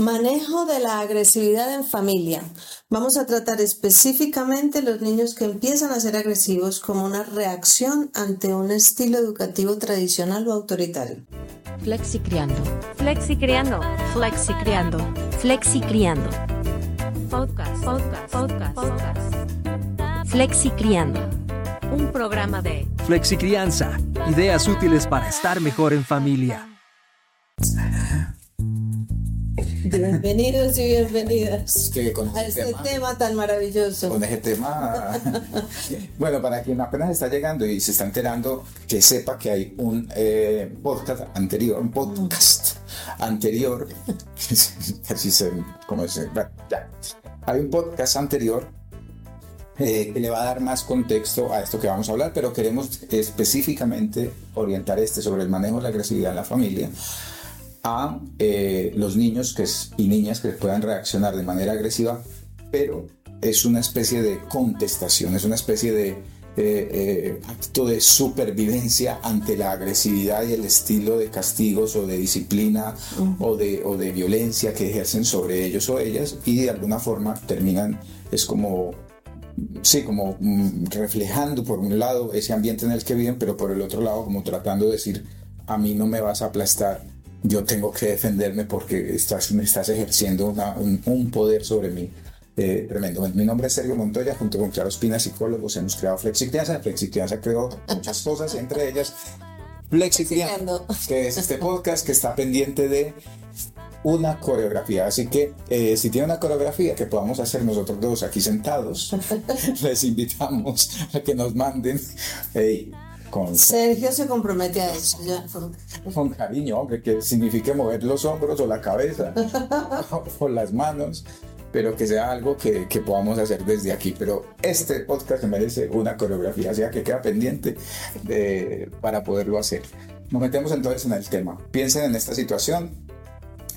Manejo de la agresividad en familia. Vamos a tratar específicamente los niños que empiezan a ser agresivos como una reacción ante un estilo educativo tradicional o autoritario. Flexi criando. Flexi criando. Flexi criando. Flexi criando. Podcast. Podcast. Podcast. Podcast. Flexi criando. Un programa de Flexi Crianza. Ideas útiles para estar mejor en familia. Bienvenidos y bienvenidas que con a este tema, tema tan maravilloso. con ese tema. bueno, para quien apenas está llegando y se está enterando, que sepa que hay un eh, podcast anterior, un podcast anterior, así se, como se, bueno, ya. Hay un podcast anterior eh, que le va a dar más contexto a esto que vamos a hablar, pero queremos específicamente orientar este sobre el manejo de la agresividad en la familia a eh, los niños que es- y niñas que puedan reaccionar de manera agresiva, pero es una especie de contestación, es una especie de eh, eh, acto de supervivencia ante la agresividad y el estilo de castigos o de disciplina o, de, o de violencia que ejercen sobre ellos o ellas y de alguna forma terminan, es como sí, como mm, reflejando por un lado ese ambiente en el que viven, pero por el otro lado como tratando de decir, a mí no me vas a aplastar, yo tengo que defenderme porque estás, me estás ejerciendo una- un, un poder sobre mí. eh, tremendo. Mi nombre es Sergio Montoya, junto con Claro Espina, psicólogos, hemos creado Flexicrianza. Flexicrianza creó muchas cosas, entre ellas Flexicrianza, que es este podcast que está pendiente de una coreografía. Así que eh, si tiene una coreografía que podamos hacer nosotros dos aquí sentados, les invitamos a que nos manden hey, con, Sergio se compromete a eso. con cariño, hombre, que signifique mover los hombros o la cabeza o las manos, pero que sea algo que, que podamos hacer desde aquí. Pero este podcast merece una coreografía, o sea que queda pendiente de- para poderlo hacer. Nos metemos entonces en el tema. Piensen en esta situación.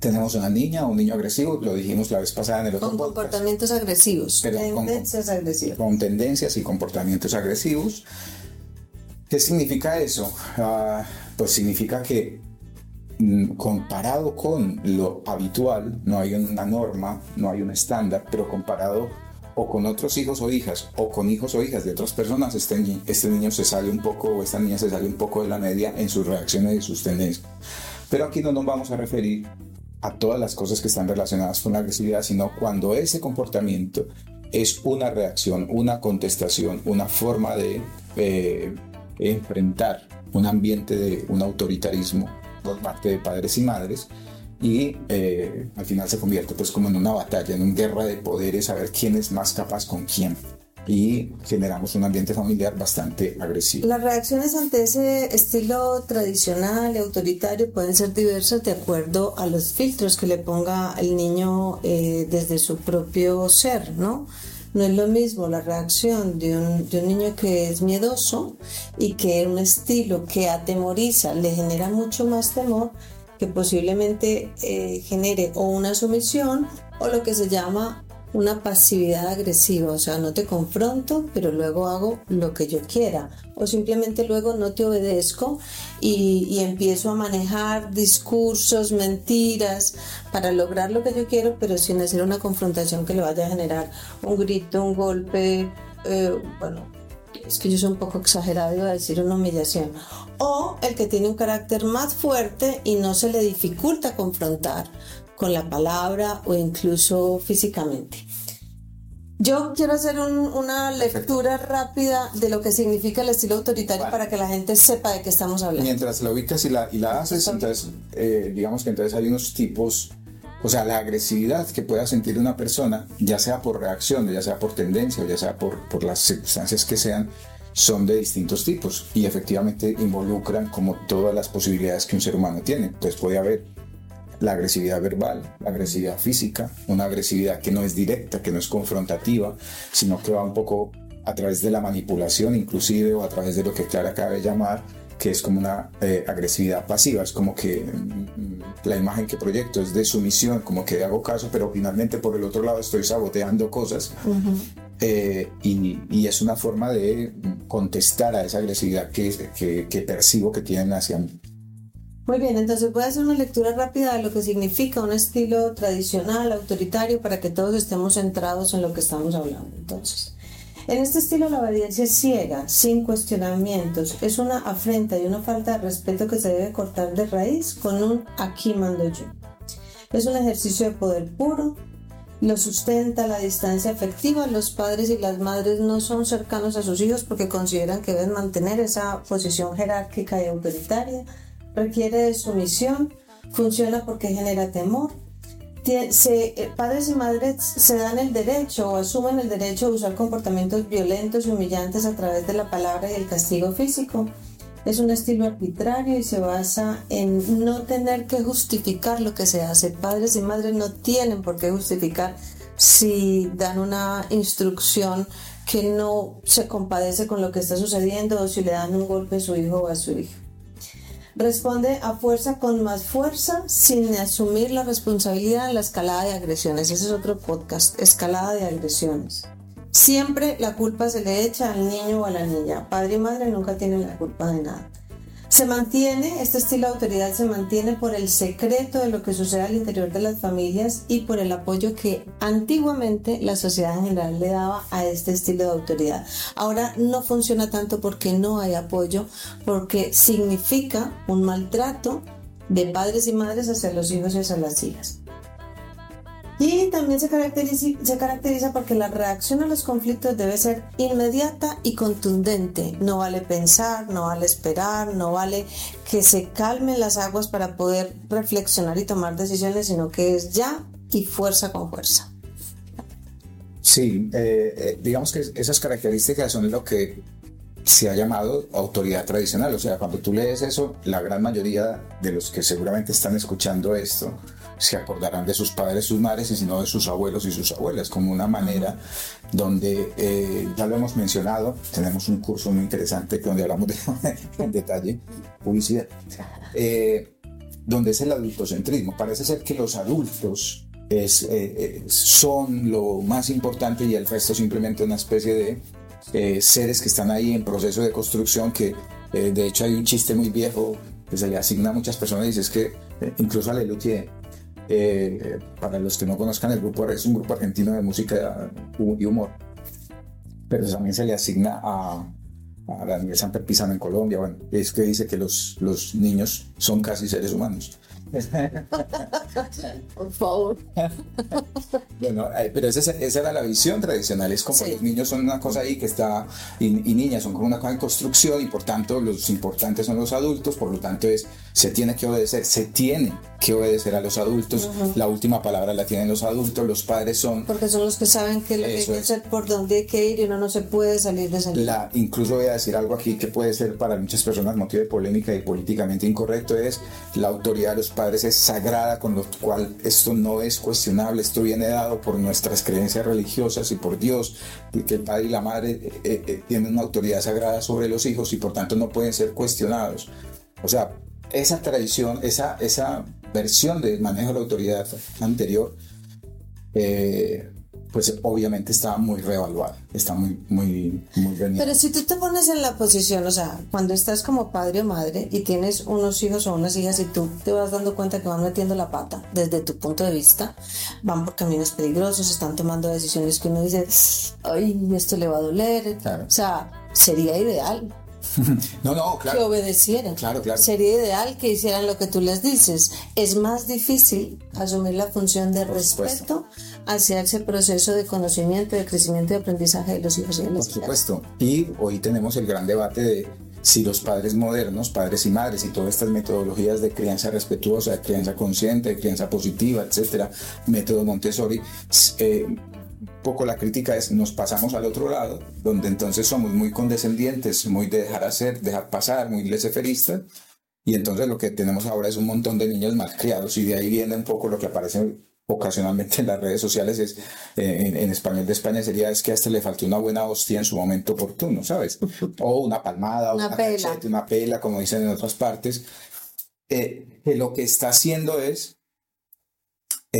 Tenemos una niña o un niño agresivo, lo dijimos la vez pasada en el otro Con podcast comportamientos agresivos, Pero con- tendencias agresivas. con tendencias y comportamientos agresivos. ¿Qué significa eso? Ah, pues significa que mm, comparado con lo habitual, no hay una norma, no hay un estándar, pero comparado o con otros hijos o hijas o con hijos o hijas de otras personas, este, este niño se sale un poco o esta niña se sale un poco de la media en sus reacciones y sus tendencias. Pero aquí no nos vamos a referir a todas las cosas que están relacionadas con la agresividad, sino cuando ese comportamiento es una reacción, una contestación, una forma de eh, enfrentar un ambiente de un autoritarismo por parte de padres y madres y eh, al final se convierte pues como en una batalla, en una guerra de poderes, a ver quién es más capaz con quién y generamos un ambiente familiar bastante agresivo. Las reacciones ante ese estilo tradicional y autoritario pueden ser diversas de acuerdo a los filtros que le ponga el niño eh, desde su propio ser, ¿no? No es lo mismo la reacción de un, de un niño que es miedoso y que un estilo que atemoriza le genera mucho más temor que posiblemente eh, genere o una sumisión o lo que se llama una pasividad agresiva, o sea, no te confronto, pero luego hago lo que yo quiera, o simplemente luego no te obedezco y, empiezo a manejar discursos, mentiras, para lograr lo que yo quiero, pero sin hacer una confrontación que le vaya a generar un grito, un golpe, eh, bueno, es que yo soy un poco exagerado, iba a decir una humillación. O el que tiene un carácter más fuerte y no se le dificulta confrontar con la palabra o incluso físicamente. Yo quiero hacer un- una lectura rápida de lo que significa el estilo autoritario para que la gente sepa de qué estamos hablando. Mientras la ubicas y la, y la haces, entonces, eh, digamos que entonces hay unos tipos, o sea, la agresividad que pueda sentir una persona, ya sea por reacción, ya sea por tendencia, o ya sea por, por las circunstancias que sean, son de distintos tipos y efectivamente involucran como todas las posibilidades que un ser humano tiene. Entonces puede haber la agresividad verbal, la agresividad física, una agresividad que no es directa, que no es confrontativa, sino que va un poco a través de la manipulación inclusive o a través de lo que Clara acaba de llamar, que es como una eh, agresividad pasiva, es como que mm, la imagen que proyecto es de sumisión, como que hago caso, pero finalmente por el otro lado estoy saboteando cosas. Eh, y, y es una forma de contestar a esa agresividad que, que, que percibo que tienen hacia mí. Muy bien, entonces voy a hacer una lectura rápida de lo que significa un estilo tradicional, autoritario, para que todos estemos centrados en lo que estamos hablando. Entonces, en este estilo la obediencia es ciega, sin cuestionamientos, es una afrenta y una falta de respeto que se debe cortar de raíz con un aquí mando yo. Es un ejercicio de poder puro, lo sustenta la distancia afectiva. Los padres y las madres no son cercanos a sus hijos porque consideran que deben mantener esa posición jerárquica y autoritaria. Requiere de sumisión, funciona porque genera temor. Eh, padres y madres se dan el derecho o asumen el derecho de usar comportamientos violentos y humillantes a través de la palabra y el castigo físico. Es un estilo arbitrario y se basa en no tener que justificar lo que se hace. Padres y madres no tienen por qué justificar si dan una instrucción que no se compadece con lo que está sucediendo o si le dan un golpe a su hijo o a su hija. Responde a fuerza con más fuerza sin asumir la responsabilidad en la escalada de agresiones. Ese es otro podcast, escalada de agresiones. Siempre la culpa se le echa al niño o a la niña. Padre y madre nunca tienen la culpa de nada. Se mantiene, este estilo de autoridad se mantiene por el secreto de lo que sucede al interior de las familias y por el apoyo que antiguamente la sociedad en general le daba a este estilo de autoridad. Ahora no funciona tanto porque no hay apoyo, porque significa un maltrato de padres y madres hacia los hijos y hacia las hijas. Y también se caracteriza, porque la reacción a los conflictos debe ser inmediata y contundente. No vale pensar, no vale esperar, no vale que se calmen las aguas para poder reflexionar y tomar decisiones, sino que es ya y fuerza con fuerza. Sí, eh, eh, digamos que esas características son lo que se ha llamado autoridad tradicional. O sea, cuando tú lees eso, la gran mayoría de los que seguramente están escuchando esto se acordarán de sus padres, sus madres y si no de sus abuelos y sus abuelas, como una manera donde, eh, ya lo hemos mencionado, tenemos un curso muy interesante donde hablamos de, en detalle, publicidad, eh, donde es el adultocentrismo. Parece ser que los adultos es, eh, eh, son lo más importante y el resto simplemente una especie de eh, seres que están ahí en proceso de construcción que eh, de hecho hay un chiste muy viejo que se le asigna a muchas personas y dice es que incluso a Lelutier eh, para los que no conozcan el grupo es un grupo argentino de música y humor pero también se le asigna a, a Daniel Samper Pizano en Colombia bueno es que dice que los, los niños son casi seres humanos Por favor. Bueno, eh, pero esa, esa era la visión tradicional, es como Sí. los niños son una cosa ahí que está, y, y niñas son como una cosa en construcción y por tanto los importantes son los adultos, por lo tanto es, se tiene que obedecer, se tiene que obedecer a los adultos, la última palabra la tienen los adultos, los padres son, Porque son los que saben qué es lo que hay que hacer, por dónde hay que ir y uno no se puede salir de ese la, incluso voy a decir algo aquí que puede ser para muchas personas motivo de polémica y políticamente incorrecto, es la autoridad de los padres es sagrada, con lo cual esto no es cuestionable, esto viene dado por nuestras creencias religiosas y por Dios, que el padre y la madre eh, eh, eh, tienen una autoridad sagrada sobre los hijos y por tanto no pueden ser cuestionados. O sea, esa tradición, esa, esa versión de manejo de la autoridad anterior, eh, pues obviamente está muy reevaluada, está muy, muy, muy reñida. Pero si tú te pones en la posición, o sea, cuando estás como padre o madre y tienes unos hijos o unas hijas y tú te vas dando cuenta que van metiendo la pata desde tu punto de vista, van por caminos peligrosos, están tomando decisiones que uno dice, ay, esto le va a doler. Claro. O sea, sería ideal No, no, que claro. obedecieran. Claro, claro. Sería ideal que hicieran lo que tú les dices. Es más difícil asumir la función de Por supuesto. respeto hacia ese proceso de conocimiento, de crecimiento y aprendizaje de los hijos y de Por las supuesto. Y hoy tenemos el gran debate de si los padres modernos, padres y madres, y todas estas metodologías de crianza respetuosa, de crianza consciente, de crianza positiva, etcétera, método Montessori, eh, poco la crítica es nos pasamos al otro lado, donde entonces somos muy condescendientes, muy de dejar hacer, dejar pasar, muy leseferistas, y entonces lo que tenemos ahora es un montón de niños malcriados, y de ahí viene un poco lo que aparece ocasionalmente en las redes sociales, es, eh, en, en español de España sería es que a este le faltó una buena hostia en su momento oportuno, ¿sabes? O una palmada, o Una una, pela. cachete, una pela, como dicen en otras partes, eh, que lo que está haciendo es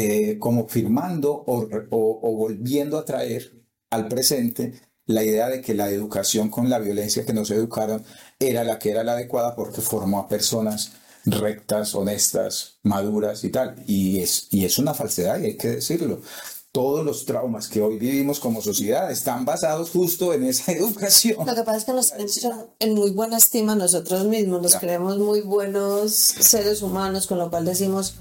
eh, como firmando o, o- o volviendo a traer al presente la idea de que la educación con la violencia que nos educaron era la que era la adecuada porque formó a personas rectas, honestas, maduras y tal. Y es, y es una falsedad y hay que decirlo. Todos los traumas que hoy vivimos como sociedad están basados justo en esa educación. Lo que pasa es que nos tenemos en muy buena estima nosotros mismos, nos creemos muy buenos seres humanos, con lo cual decimos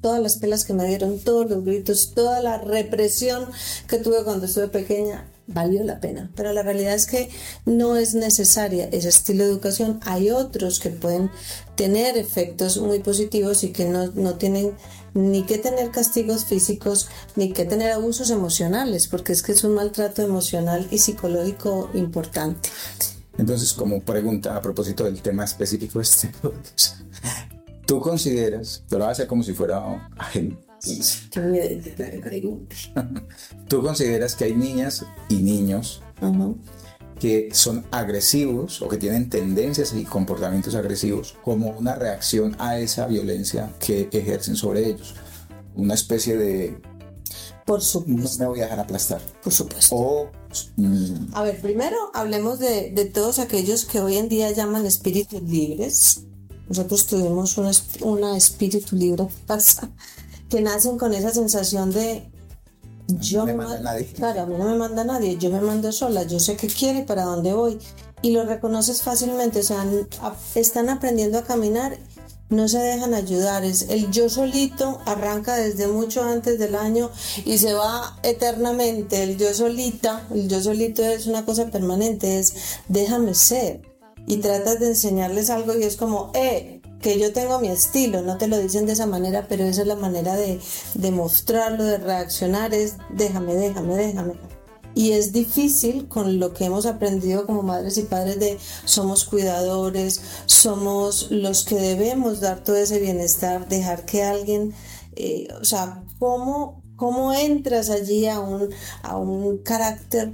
todas las pelas que me dieron, todos los gritos, toda la represión que tuve cuando estuve pequeña, valió la pena. Pero la realidad es que no es necesaria ese estilo de educación. Hay otros que pueden tener efectos muy positivos y que no, no tienen ni que tener castigos físicos ni que tener abusos emocionales, porque es que es un maltrato emocional y psicológico importante. Entonces, como pregunta a propósito del tema específico este, ¿tú consideras, te lo voy a hacer como si fuera ajeno, Qué miedo que te pregunte. ¿tú consideras que hay niñas y niños Ujú. Que son agresivos o que tienen tendencias y comportamientos agresivos como una reacción a esa violencia que ejercen sobre ellos? Una especie de Por no supuesto, me voy a dejar aplastar. por supuesto. O mm, A ver, primero hablemos de, de todos aquellos que hoy en día llaman espíritus libres. Nosotros tuvimos una, una espíritu libre pasa, que nacen con esa sensación de yo No me manda ma- nadie. Claro, a mí no me manda nadie, yo me mando sola, yo sé qué quiero y para dónde voy. Y lo reconoces fácilmente, o sea, están aprendiendo a caminar, no se dejan ayudar. Es el yo solito arranca desde mucho antes del año y se va eternamente. El yo solita, el yo solito es una cosa permanente, es déjame ser. Y tratas de enseñarles algo y es como, eh, que yo tengo mi estilo, no te lo dicen de esa manera, pero esa es la manera de, de mostrarlo, de reaccionar, es déjame, déjame, déjame. Y es difícil con lo que hemos aprendido como madres y padres de somos cuidadores, somos los que debemos dar todo ese bienestar, dejar que alguien, eh, o sea, ¿cómo, cómo entras allí a un, a un carácter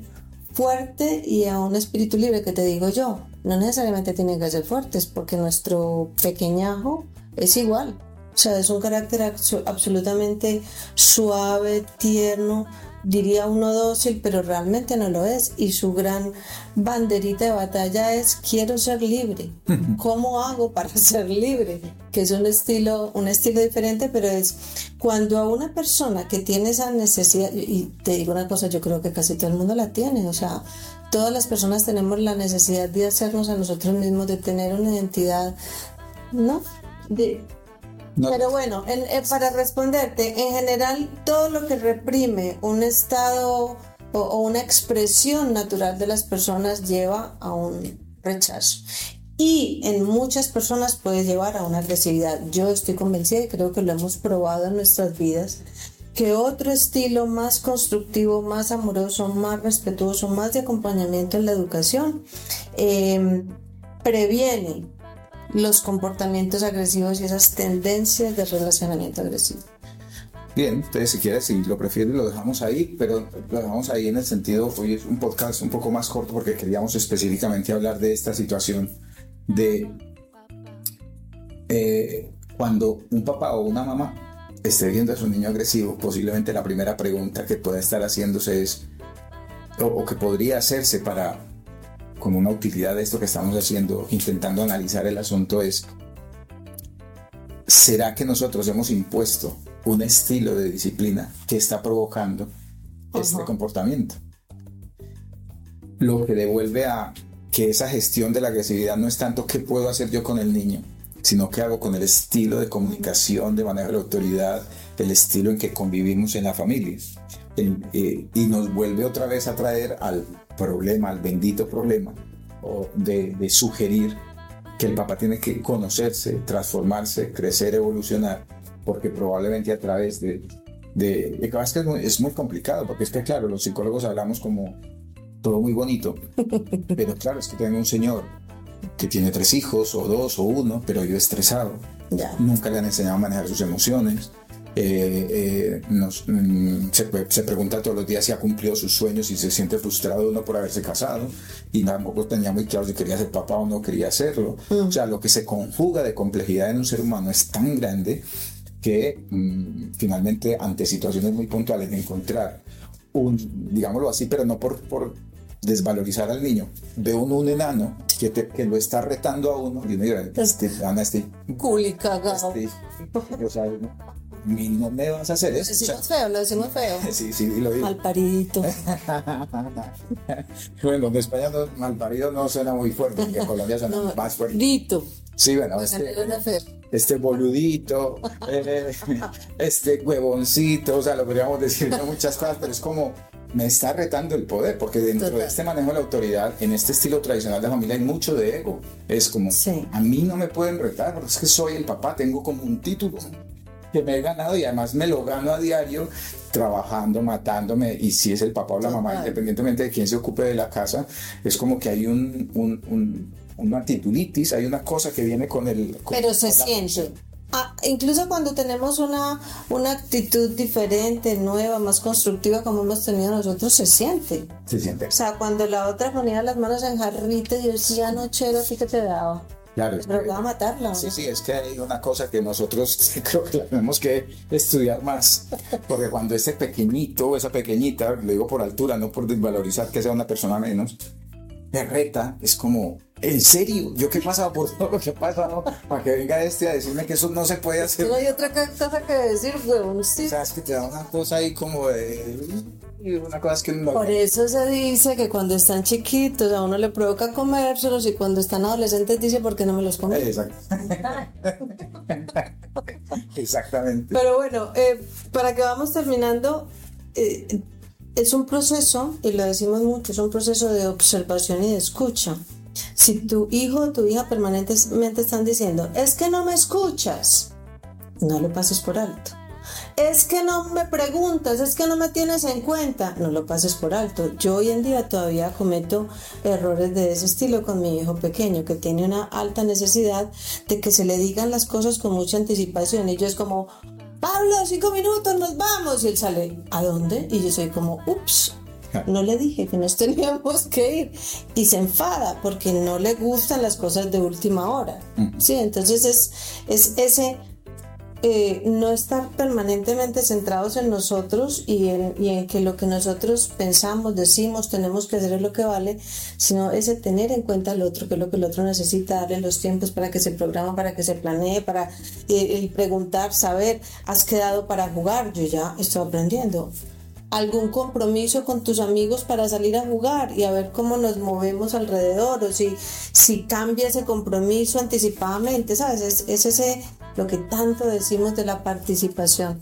fuerte y a un espíritu libre que te digo yo? No necesariamente tienen que ser fuertes porque nuestro pequeñajo es igual. O sea, es un carácter abso- absolutamente suave, tierno, diría uno dócil, pero realmente no lo es. Y su gran banderita de batalla es quiero ser libre. ¿Cómo hago para ser libre? Que es un estilo, un estilo diferente, pero es cuando a una persona que tiene esa necesidad, y te digo una cosa, yo creo que casi todo el mundo la tiene, o sea, todas las personas tenemos la necesidad de hacernos a nosotros mismos, de tener una identidad, ¿no? De, no- pero bueno, en- eh, para responderte, en general todo lo que reprime un estado o, o una expresión natural de las personas lleva a un rechazo. Y en muchas personas puede llevar a una agresividad. Yo estoy convencida y creo que lo hemos probado en nuestras vidas, que otro estilo más constructivo, más amoroso, más respetuoso, más de acompañamiento en la educación, eh, previene los comportamientos agresivos y esas tendencias de relacionamiento agresivo. Bien, entonces si quieres, si lo prefieres, lo dejamos ahí, pero lo dejamos ahí en el sentido, hoy es un podcast un poco más corto porque queríamos específicamente hablar de esta situación de eh, cuando un papá o una mamá esté viendo a su niño agresivo, posiblemente la primera pregunta que pueda estar haciéndose es, o, o que podría hacerse para, con una utilidad de esto que estamos haciendo, intentando analizar el asunto es, ¿será que nosotros hemos impuesto un estilo de disciplina que está provocando este comportamiento? Lo que devuelve a que esa gestión de la agresividad no es tanto qué puedo hacer yo con el niño, sino qué hago con el estilo de comunicación, de manejo de la autoridad, el estilo en que convivimos en la familia. El- eh, y nos vuelve otra vez a traer al problema, al bendito problema, o de, de sugerir que el papá tiene que conocerse, transformarse, crecer, evolucionar, porque probablemente a través de... de y es que es muy, es muy complicado, porque es que claro, los psicólogos hablamos como todo muy bonito, pero claro, es que tengo un señor que tiene tres hijos, o dos, o uno, pero vive estresado, Ya. nunca le han enseñado a manejar sus emociones. Eh, eh, nos- mm, se, pre- se pregunta todos los días si ha cumplido sus sueños y se siente frustrado uno por haberse casado y tampoco tenía muy claro si quería ser papá o no quería hacerlo. O sea, lo que se conjuga de complejidad en un ser humano es tan grande que mm, finalmente ante situaciones muy puntuales de encontrar un, digámoslo así, pero no por, por desvalorizar al niño, ve uno un enano que, te- que lo está retando a uno, y uno dirá, este, Ana, este, Culi cagado. este, o sea, mi- no me vas a hacer Lo eso. O sea, decimos feo, lo decimos feo. sí, sí, lo digo. Malparito. bueno, en España no, malparido no suena muy fuerte, en Colombia suena No, más fuerte. Dito. Sí, bueno, Porque este, este boludito, eh, este huevoncito, o sea, lo podríamos decir de muchas cosas, pero es como me está retando el poder, porque dentro Total. de este manejo de la autoridad, en este estilo tradicional de familia, hay mucho de ego. Es como, Sí. a mí no me pueden retar, porque es que soy el papá, tengo como un título que me he ganado y además me lo gano a diario trabajando, matándome y si es el papá o la mamá, independientemente de quién se ocupe de la casa, es como que hay un, un- un- una titulitis, hay una cosa que viene con el... con- Pero se siente. Ah, incluso cuando tenemos una, una actitud diferente, nueva, más constructiva como hemos tenido nosotros, se siente. Se siente. O sea, cuando la otra ponía las manos en jarrita y decía, no, chero, ¿a ti qué te daba? Claro, es Pero va a matarla. Sí, sí, es que hay una cosa que nosotros creo que la tenemos que estudiar más, porque cuando ese pequeñito o esa pequeñita, lo digo por altura, no por desvalorizar que sea una persona menos, me reta, es como, ¿en serio? ¿Yo qué he pasado por todo lo que he pasado para que venga este a decirme que eso no se puede hacer? No hay otra cosa que decir, huevón. Sí. O sea, es que te da una cosa ahí como de... y Una cosa es que uno... Por eso se dice que cuando están chiquitos a uno le provoca comérselos y cuando están adolescentes dice, ¿por qué no me los como? Exacto. Exactamente. Pero bueno, eh, para que vamos terminando, eh, es un proceso, y lo decimos mucho, es un proceso de observación y de escucha. Si tu hijo o tu hija permanentemente están diciendo, es que no me escuchas, no lo pases por alto. Es que no me preguntas, es que no me tienes en cuenta, no lo pases por alto. Yo hoy en día todavía cometo errores de ese estilo con mi hijo pequeño, que tiene una alta necesidad de que se le digan las cosas con mucha anticipación. Y yo es como, Pablo, cinco minutos, nos vamos. Y él sale, ¿a dónde? Y yo soy como, ups, no le dije que nos teníamos que ir. Y se enfada porque no le gustan las cosas de última hora. Sí, entonces es, es ese eh, no estar permanentemente centrados en nosotros y en, que lo que nosotros pensamos, decimos, tenemos que hacer es lo que vale, sino ese tener en cuenta al otro, que es lo que el otro necesita, darle los tiempos para que se programa, para que se planee, para eh, el preguntar, saber, has quedado para jugar, yo ya estoy aprendiendo. Algún compromiso con tus amigos para salir a jugar y a ver cómo nos movemos alrededor o si, si cambia ese compromiso anticipadamente, ¿sabes? Es, es ese lo que tanto decimos de la participación.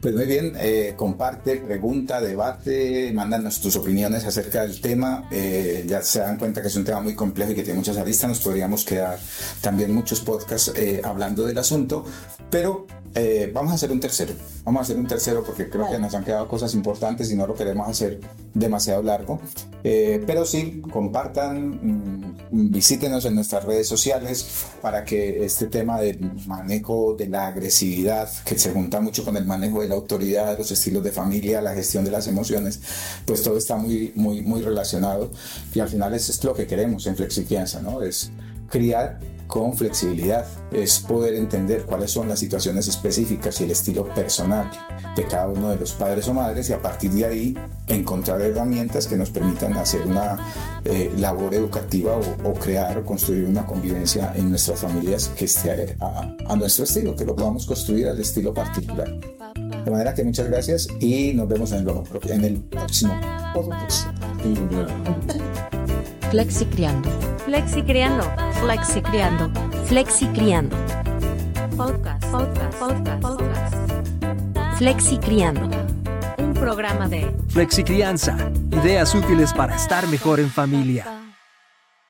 Pues muy bien, eh, comparte, pregunta, debate, mándanos tus opiniones acerca del tema. Eh, ya se dan cuenta que es un tema muy complejo y que tiene muchas aristas. Nos podríamos quedar también muchos podcasts eh, hablando del asunto, pero eh, vamos a hacer un tercero. Vamos a hacer un tercero porque creo que nos han quedado cosas importantes y no lo queremos hacer demasiado largo. Eh, pero sí, compartan, mm, visítenos en nuestras redes sociales para que este tema del manejo de la agresividad, que se junta mucho con el manejo de la autoridad, los estilos de familia, la gestión de las emociones, pues todo está muy, muy, muy relacionado. Y al final eso es lo que queremos en Flexicrianza, ¿no? Es criar con flexibilidad, es poder entender cuáles son las situaciones específicas y el estilo personal de cada uno de los padres o madres y a partir de ahí encontrar herramientas que nos permitan hacer una eh, labor educativa o, o, crear o construir una convivencia en nuestras familias que esté a, a nuestro estilo, que lo podamos construir al estilo particular. De manera que muchas gracias y nos vemos en el, en el próximo podcast. Flexi Criando. Flexi Criando. Flexi Criando. Flexi Criando. Podcast, podcast, podcast, podcast. Flexi Criando. Un programa de Flexicrianza. Ideas útiles para estar mejor en familia.